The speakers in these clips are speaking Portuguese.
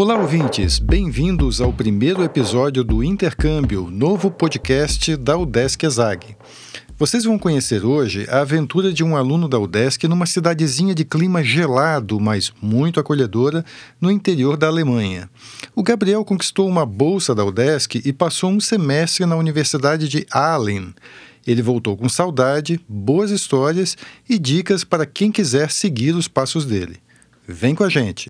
Olá, ouvintes! Bem-vindos ao primeiro episódio do Intercâmbio, novo podcast da UDESC ESAG. Vocês vão conhecer hoje a aventura de um aluno da UDESC numa cidadezinha de clima gelado, mas muito acolhedora, no interior da Alemanha. O Gabriel conquistou uma bolsa da UDESC e passou um semestre na Universidade de Aalen. Ele voltou com saudade, boas histórias e dicas para quem quiser seguir os passos dele. Vem com a gente!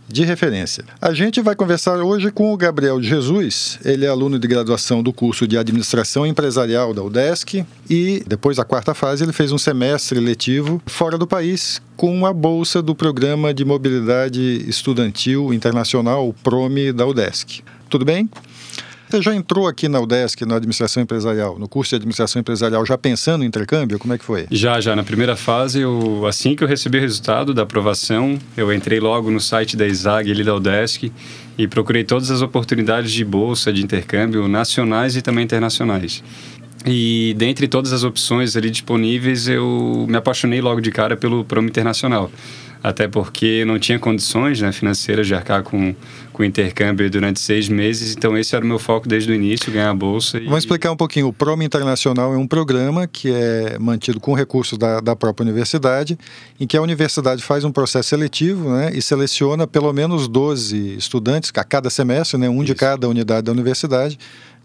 de referência. A gente vai conversar hoje com o Gabriel Jesus, ele é aluno de graduação do curso de Administração Empresarial da UDESC e depois da quarta fase ele fez um semestre letivo fora do país com a bolsa do Programa de Mobilidade Estudantil Internacional, o PROME da UDESC. Tudo bem? Você já entrou aqui na UDESC, na administração empresarial, no curso de administração empresarial, já pensando em intercâmbio? Como é que foi? Já, já. Na primeira fase, eu, assim que eu recebi o resultado da aprovação, eu entrei logo no site da ISAG, ali da UDESC, e procurei todas as oportunidades de bolsa de intercâmbio nacionais e também internacionais. E dentre todas as opções ali disponíveis, eu me apaixonei logo de cara pelo Promo Internacional até porque não tinha condições né, financeiras de arcar com, com intercâmbio durante seis meses, então esse era o meu foco desde o início, ganhar a bolsa. E... Vamos explicar um pouquinho. O Promo Internacional é um programa que é mantido com recursos da, da própria universidade, em que a universidade faz um processo seletivo né, e seleciona pelo menos 12 estudantes a cada semestre, né, um Isso. de cada unidade da universidade.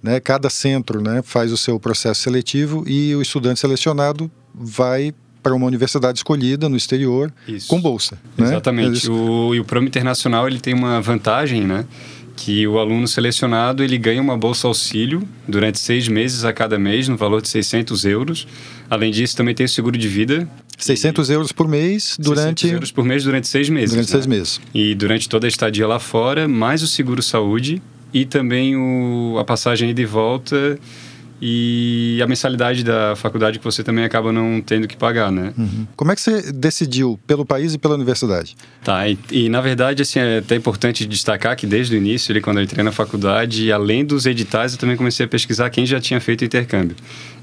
Né, cada centro né, faz o seu processo seletivo e o estudante selecionado vai para uma universidade escolhida no exterior Isso. com bolsa. Né? Exatamente. O, e o Promo Internacional ele tem uma vantagem, né? que o aluno selecionado ele ganha uma bolsa auxílio durante seis meses a cada mês no valor de 600 euros. Além disso, também tem o seguro de vida. 600 e... euros por mês durante... 600 euros por mês durante seis meses. Durante né? seis meses. E durante toda a estadia lá fora, mais o seguro saúde e também o, a passagem ida e volta e a mensalidade da faculdade que você também acaba não tendo que pagar, né? Uhum. Como é que você decidiu pelo país e pela universidade? Tá, e, e, na verdade, assim, é até importante destacar que desde o início, ali, quando eu entrei na faculdade, além dos editais, eu também comecei a pesquisar quem já tinha feito o intercâmbio.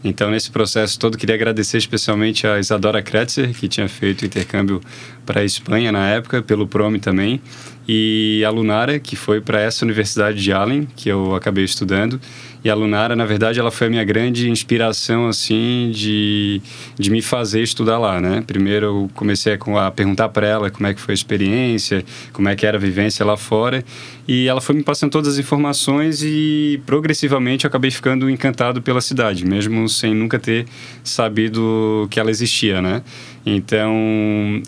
Então, nesse processo todo, queria agradecer especialmente a Isadora Kretzer, que tinha feito intercâmbio para a Espanha na época, pelo PROME também, e a Lunara, que foi para essa universidade de Allen, que eu acabei estudando. E a Lunara, na verdade, ela foi a minha grande inspiração, assim, de, de me fazer estudar lá, né? Primeiro eu comecei a perguntar para ela como é que foi a experiência, como é que era a vivência lá fora. E ela foi me passando todas as informações e progressivamente eu acabei ficando encantado pela cidade, mesmo sem nunca ter sabido que ela existia, né? Então,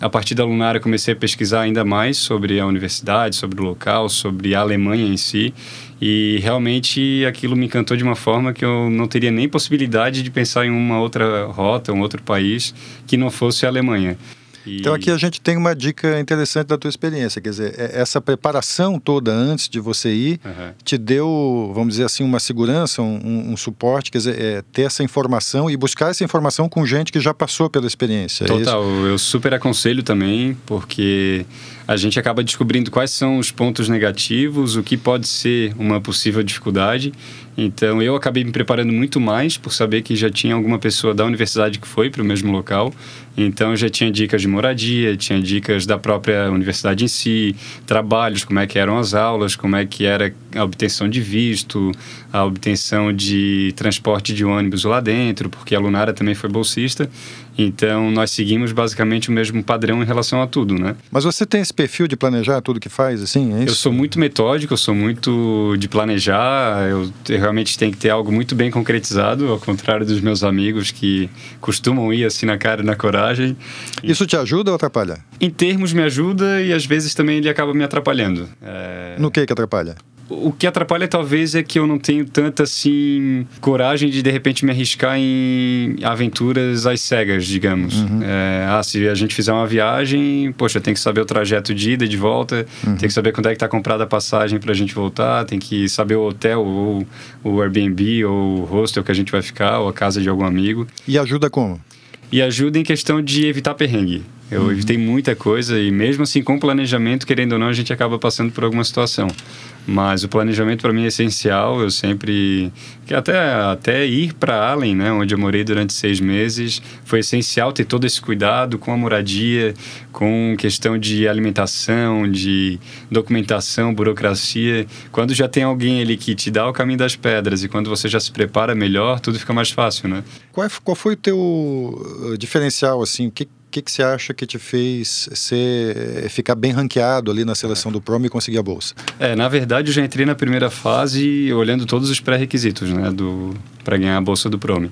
a partir da Lunara, comecei a pesquisar ainda mais sobre a universidade, sobre o local, sobre a Alemanha em si. E realmente aquilo me encantou de uma forma que eu não teria nem possibilidade de pensar em uma outra rota, um outro país que não fosse a Alemanha. E... Então aqui a gente tem uma dica interessante da tua experiência, quer dizer, é, essa preparação toda antes de você ir uhum. te deu, vamos dizer assim, uma segurança, um, um suporte, quer dizer, é, ter essa informação e buscar essa informação com gente que já passou pela experiência. É Total, é eu super aconselho também, porque a gente acaba descobrindo quais são os pontos negativos, o que pode ser uma possível dificuldade. Então eu acabei me preparando muito mais por saber que já tinha alguma pessoa da universidade que foi para o mesmo local. Então já tinha dicas de moradia, tinha dicas da própria universidade em si, trabalhos, como é que eram as aulas, como é que era a obtenção de visto, a obtenção de transporte de ônibus lá dentro, porque a Lunara também foi bolsista. Então, nós seguimos basicamente o mesmo padrão em relação a tudo, né? Mas você tem esse perfil de planejar tudo que faz, assim? É eu sou muito metódico, eu sou muito de planejar, eu realmente tenho que ter algo muito bem concretizado, ao contrário dos meus amigos que costumam ir assim na cara e na coragem. Isso te ajuda ou atrapalha? Em termos me ajuda e às vezes também ele acaba me atrapalhando. É... No que que atrapalha? O que atrapalha talvez é que eu não tenho tanta assim coragem de de repente me arriscar em aventuras às cegas, digamos. Uhum. É, ah, se a gente fizer uma viagem, poxa, tem que saber o trajeto de ida e de volta, uhum. tem que saber quando é que está comprada a passagem para a gente voltar, tem que saber o hotel ou o Airbnb ou o hostel que a gente vai ficar ou a casa de algum amigo. E ajuda como? E ajuda em questão de evitar perrengue. Eu uhum. evitei muita coisa e mesmo assim com planejamento, querendo ou não, a gente acaba passando por alguma situação. Mas o planejamento para mim é essencial. Eu sempre que até até ir para Allen, né, onde eu morei durante seis meses, foi essencial ter todo esse cuidado com a moradia, com questão de alimentação, de documentação, burocracia. Quando já tem alguém ali que te dá o caminho das pedras e quando você já se prepara melhor, tudo fica mais fácil, né? Qual, é, qual foi o teu eh, diferencial assim? Que que, que você acha que te fez ser, ficar bem ranqueado ali na seleção do Prom e conseguir a bolsa? É, na verdade, eu já entrei na primeira fase olhando todos os pré-requisitos, né, para ganhar a bolsa do Prom.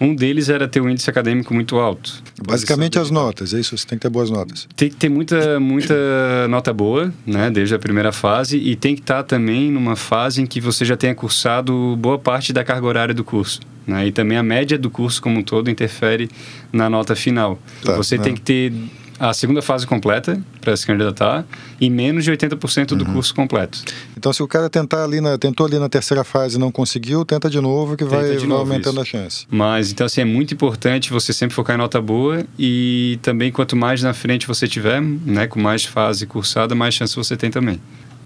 Um deles era ter um índice acadêmico muito alto. Basicamente as notas, é isso? Você tem que ter boas notas. Tem que ter muita, muita nota boa, né, desde a primeira fase, e tem que estar também numa fase em que você já tenha cursado boa parte da carga horária do curso. Né? E também a média do curso como um todo interfere na nota final. Tá, você né? tem que ter a segunda fase completa para se candidatar e menos de 80% do uhum. curso completo. Então, se o cara tentar ali na, tentou ali na terceira fase e não conseguiu, tenta de novo que vai, vai aumentando isso. a chance. Mas, então, assim, é muito importante você sempre focar em nota boa e também quanto mais na frente você tiver, né, com mais fase cursada, mais chance você tem também.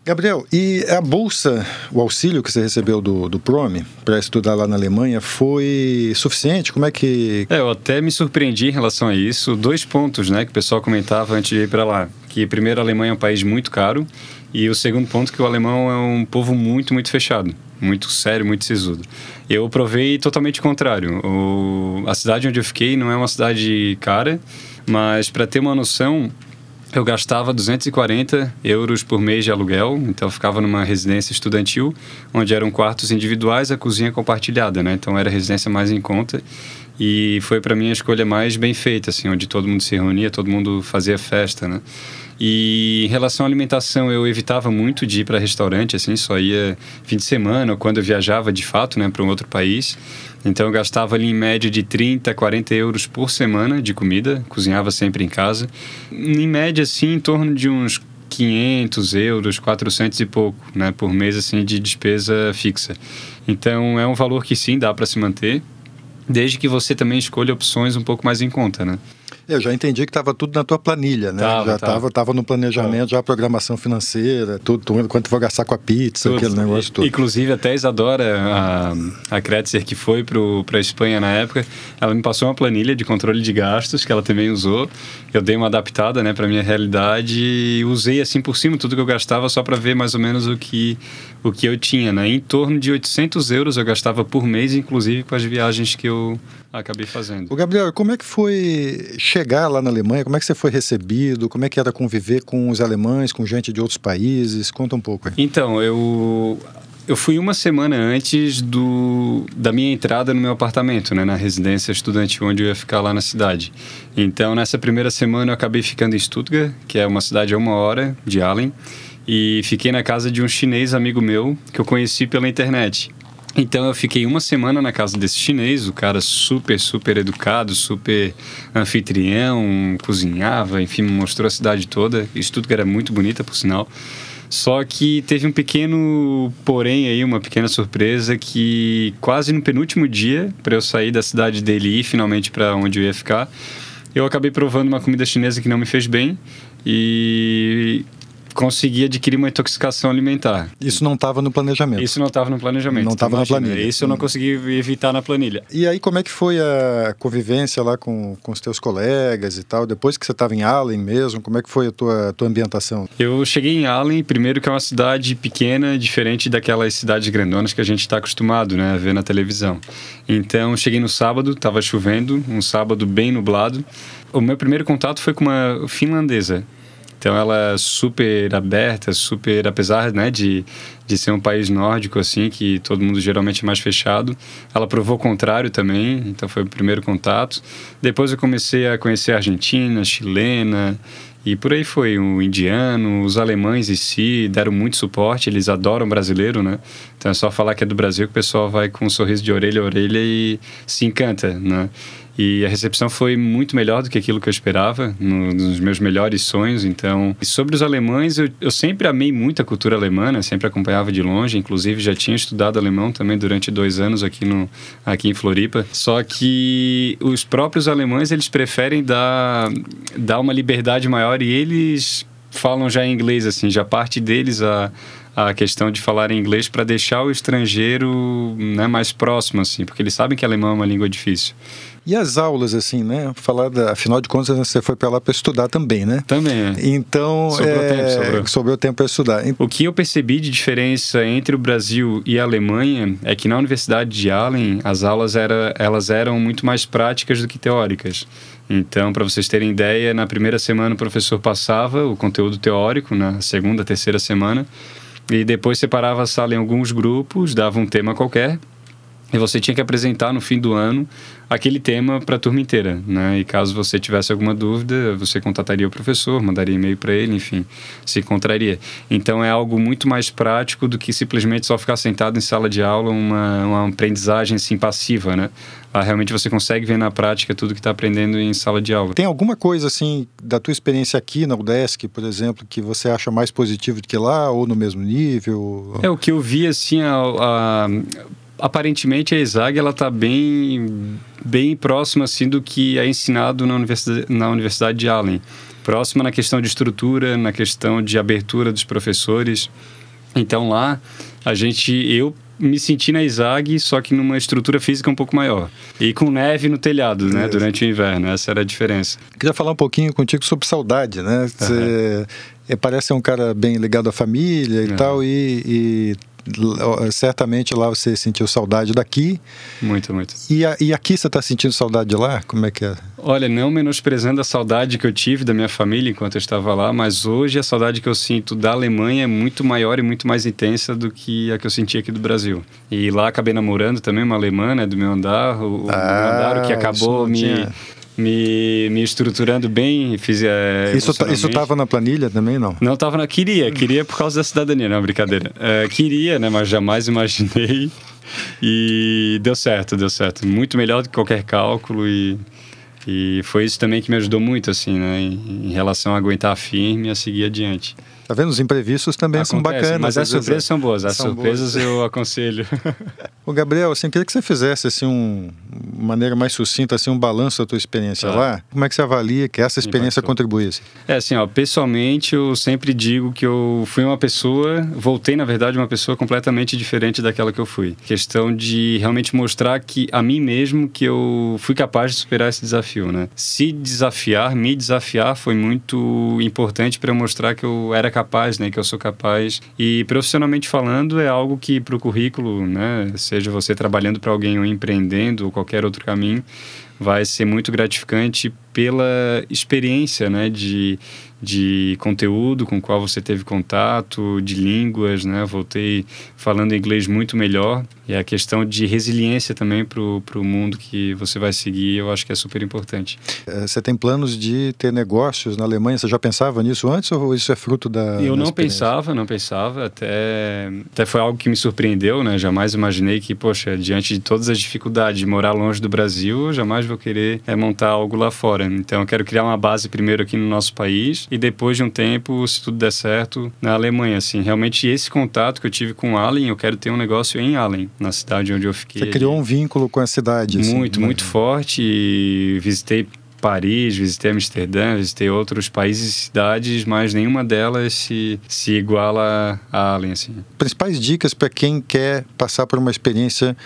Gabriel, e a bolsa, o auxílio que você recebeu do, do PROME para estudar lá na Alemanha foi suficiente? Como é que. É, eu até me surpreendi em relação a isso. Dois pontos né, que o pessoal comentava antes de ir para lá. Que, primeiro, a Alemanha é um país muito caro. E o segundo ponto, que o alemão é um povo muito, muito fechado. Muito sério, muito sisudo. Eu provei totalmente o contrário. O, a cidade onde eu fiquei não é uma cidade cara, mas para ter uma noção, eu gastava 240 euros por mês de aluguel, então eu ficava numa residência estudantil, onde eram quartos individuais, a cozinha compartilhada, né? Então era a residência mais em conta e foi para mim a escolha mais bem feita, assim, onde todo mundo se reunia, todo mundo fazia festa, né? E em relação à alimentação, eu evitava muito de ir para restaurante, assim, só ia fim de semana ou quando eu viajava de fato, né, para um outro país. Então eu gastava ali em média de 30, 40 euros por semana de comida, cozinhava sempre em casa. Em média, assim, em torno de uns 500 euros, 400 e pouco, né, por mês, assim, de despesa fixa. Então é um valor que sim dá para se manter, desde que você também escolha opções um pouco mais em conta, né? Eu já entendi que estava tudo na tua planilha, né? Tava, já estava tava no planejamento, já a programação financeira, tudo, tudo, quanto vou gastar com a pizza, tudo. aquele negócio todo. Inclusive, até a Isadora, a, a Kretzer, que foi para a Espanha na época, ela me passou uma planilha de controle de gastos, que ela também usou. Eu dei uma adaptada né, para minha realidade e usei assim por cima tudo que eu gastava só para ver mais ou menos o que, o que eu tinha. Né? Em torno de 800 euros eu gastava por mês, inclusive com as viagens que eu acabei fazendo. O Gabriel, como é que foi chegar lá na Alemanha? Como é que você foi recebido? Como é que era conviver com os alemães, com gente de outros países? Conta um pouco aí. Então, eu eu fui uma semana antes do, da minha entrada no meu apartamento, né, na residência estudantil onde eu ia ficar lá na cidade. Então, nessa primeira semana eu acabei ficando em Stuttgart, que é uma cidade a uma hora de Allen, e fiquei na casa de um chinês amigo meu que eu conheci pela internet. Então eu fiquei uma semana na casa desse chinês, o cara super, super educado, super anfitrião, cozinhava, enfim, mostrou a cidade toda. Que era muito bonita, por sinal. Só que teve um pequeno porém aí, uma pequena surpresa que quase no penúltimo dia, para eu sair da cidade dele e ir finalmente para onde eu ia ficar, eu acabei provando uma comida chinesa que não me fez bem e conseguir adquirir uma intoxicação alimentar. Isso não estava no planejamento? Isso não estava no planejamento. Não estava na planilha. Isso eu não consegui evitar na planilha. E aí como é que foi a convivência lá com, com os teus colegas e tal? Depois que você estava em Allen mesmo, como é que foi a tua, tua ambientação? Eu cheguei em Allen, primeiro que é uma cidade pequena, diferente daquelas cidades grandonas que a gente está acostumado né, a ver na televisão. Então cheguei no sábado, estava chovendo, um sábado bem nublado. O meu primeiro contato foi com uma finlandesa então ela é super aberta, super, apesar né, de, de ser um país nórdico, assim, que todo mundo geralmente é mais fechado, ela provou o contrário também, então foi o primeiro contato. Depois eu comecei a conhecer a Argentina, chilena, E por aí foi, o indiano, os alemães em si deram muito suporte, eles adoram brasileiro, né? Então é só falar que é do Brasil que o pessoal vai com um sorriso de orelha a orelha e se encanta, né? E a recepção foi muito melhor do que aquilo que eu esperava, no, nos meus melhores sonhos. Então, e sobre os alemães, eu, eu sempre amei muito a cultura alemã, né? sempre acompanhava de longe. Inclusive, já tinha estudado alemão também durante dois anos aqui, no, aqui em Floripa. Só que os próprios alemães, eles preferem dar, dar uma liberdade maior e eles falam já em inglês, assim, já parte deles a a questão de falar inglês para deixar o estrangeiro né, mais próximo, assim, porque eles sabem que alemão é uma língua difícil. E as aulas, assim, né? Falar da, afinal de contas, você foi para lá para estudar também, né? Também. É. Então, sobrou é, tempo, sobrou. sobrou tempo para estudar. O que eu percebi de diferença entre o Brasil e a Alemanha é que na Universidade de Allen as aulas era, elas eram muito mais práticas do que teóricas. Então, para vocês terem ideia, na primeira semana o professor passava o conteúdo teórico, na segunda, terceira semana, e depois separava a sala em alguns grupos, dava um tema qualquer, e você tinha que apresentar no fim do ano aquele tema para a turma inteira, né? E caso você tivesse alguma dúvida, você contataria o professor, mandaria e-mail para ele, enfim, se encontraria. Então é algo muito mais prático do que simplesmente só ficar sentado em sala de aula, uma, uma aprendizagem assim passiva, né? Lá realmente você consegue ver na prática tudo que está aprendendo em sala de aula. Tem alguma coisa assim da tua experiência aqui na UDESC, por exemplo, que você acha mais positivo do que lá ou no mesmo nível? É o que eu vi assim a, a aparentemente a ESAG ela está bem bem próxima assim do que é ensinado na universidade, na universidade de Allen próxima na questão de estrutura na questão de abertura dos professores então lá a gente eu me senti na ISAG, só que numa estrutura física um pouco maior. E com neve no telhado, né? Durante o inverno. Essa era a diferença. Queria falar um pouquinho contigo sobre saudade, né? Você uhum. parece ser um cara bem ligado à família e uhum. tal, e, e certamente lá você sentiu saudade daqui. Muito, muito. E, a, e aqui você está sentindo saudade de lá? Como é que é? Olha, não menosprezando a saudade que eu tive da minha família enquanto eu estava lá, mas hoje a saudade que eu sinto da Alemanha é muito maior e muito mais intensa do que a que eu senti aqui do Brasil. E lá acabei namorando também uma alemã, né, do meu andar, o, ah, meu andar, o que acabou me... Tinha me, me estruturando bem. Fiz, é, isso tá, isso estava na planilha também, não? Não estava na. Queria, queria por causa da cidadania, não, brincadeira. É, queria, né? Mas jamais imaginei. E deu certo, deu certo. Muito melhor do que qualquer cálculo e. E foi isso também que me ajudou muito, assim, né? Em, em relação a aguentar firme e a seguir adiante. Tá vendo? Os imprevistos também Acontece, são bacanas. Mas as surpresas são boas. As surpresas boas. eu aconselho. O Gabriel, assim, queria que você fizesse assim um maneira mais sucinta assim um balanço da tua experiência tá. lá. Como é que você avalia que essa experiência contribuísse? É assim, ó, pessoalmente eu sempre digo que eu fui uma pessoa, voltei na verdade uma pessoa completamente diferente daquela que eu fui. Questão de realmente mostrar que a mim mesmo que eu fui capaz de superar esse desafio, né? Se desafiar, me desafiar foi muito importante para mostrar que eu era capaz, né, que eu sou capaz. E profissionalmente falando é algo que para o currículo, né, seja você trabalhando para alguém ou empreendendo ou qualquer outro caminho, vai ser muito gratificante pela experiência né, de, de conteúdo com o qual você teve contato, de línguas, né? Voltei falando inglês muito melhor. E a questão de resiliência também para o mundo que você vai seguir, eu acho que é super importante. É, você tem planos de ter negócios na Alemanha? Você já pensava nisso antes ou isso é fruto da. Eu não pensava, não pensava. Até, até foi algo que me surpreendeu, né? Jamais imaginei que, poxa, diante de todas as dificuldades de morar longe do Brasil, jamais vou querer é, montar algo lá fora. Então, eu quero criar uma base primeiro aqui no nosso país e depois de um tempo, se tudo der certo, na Alemanha. Assim, realmente esse contato que eu tive com Allen, eu quero ter um negócio em Allen, na cidade onde eu fiquei. Você criou um vínculo com a cidade. Assim, muito, né? muito forte. E visitei Paris, visitei Amsterdã, visitei outros países e cidades, mas nenhuma delas se, se iguala a Allen. Assim. Principais dicas para quem quer passar por uma experiência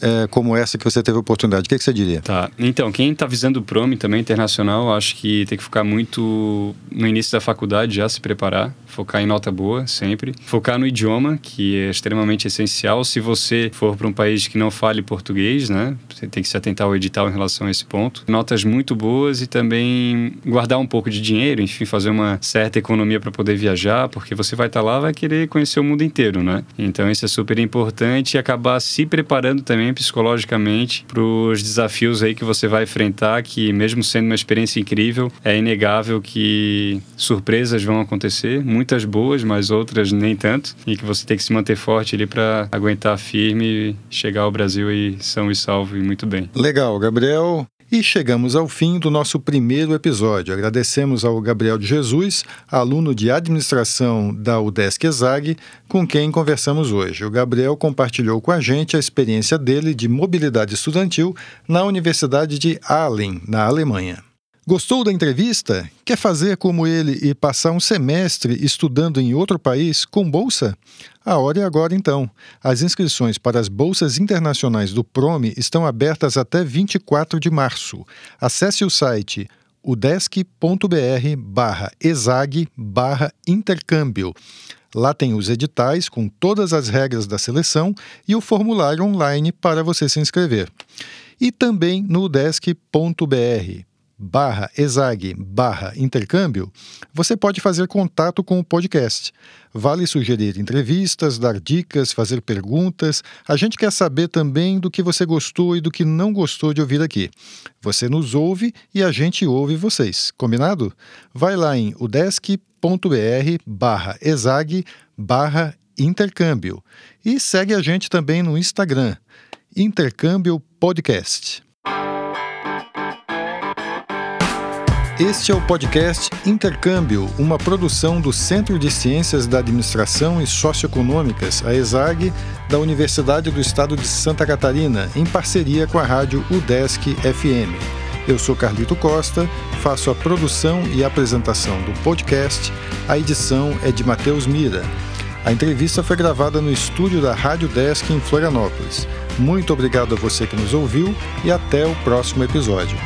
é, como essa que você teve a oportunidade? O que, que você diria? Tá. Então, quem está visando o PROME também internacional, acho que tem que focar muito no início da faculdade, já se preparar, focar em nota boa sempre, focar no idioma, que é extremamente essencial. Se você for para um país que não fale português, né, você tem que se atentar ao edital em relação a esse ponto. Notas muito boas e também guardar um pouco de dinheiro, enfim, fazer uma certa economia para poder viajar, porque você vai estar tá lá, vai querer conhecer o mundo inteiro, né? Então, isso é super importante e acabar se preparando também bem psicologicamente para os desafios aí que você vai enfrentar, que mesmo sendo uma experiência incrível, é inegável que surpresas vão acontecer, muitas boas, mas outras nem tanto, e que você tem que se manter forte ali para aguentar firme e chegar ao Brasil aí são e salvo e muito bem. Legal, Gabriel. E chegamos ao fim do nosso primeiro episódio. Agradecemos ao Gabriel de Jesus, aluno de administração da UDESC ESAG, com quem conversamos hoje. O Gabriel compartilhou com a gente a experiência dele de mobilidade estudantil na Universidade de Aalen, na Alemanha. Gostou da entrevista? Quer fazer como ele e passar um semestre estudando em outro país com bolsa? A hora é agora então. As inscrições para as bolsas internacionais do PROME estão abertas até 24 de março. Acesse o site udesc.br barra exag barra intercâmbio. Lá tem os editais com todas as regras da seleção e o formulário online para você se inscrever. E também no udesc.br barra exag barra intercâmbio, você pode fazer contato com o podcast. Vale sugerir entrevistas, dar dicas, fazer perguntas. A gente quer saber também do que você gostou e do que não gostou de ouvir aqui. Você nos ouve e a gente ouve vocês. Combinado? Vai lá em udesc.br barra exag barra intercâmbio e segue a gente também no Instagram, Intercâmbio Podcast. Este é o podcast Intercâmbio, uma produção do Centro de Ciências da Administração e Socioeconômicas, a ESAG, da Universidade do Estado de Santa Catarina, em parceria com a rádio UDESC FM. Eu sou Carlito Costa, faço a produção e apresentação do podcast. A edição é de Matheus Mira. A entrevista foi gravada no estúdio da Rádio Desk em Florianópolis. Muito obrigado a você que nos ouviu e até o próximo episódio.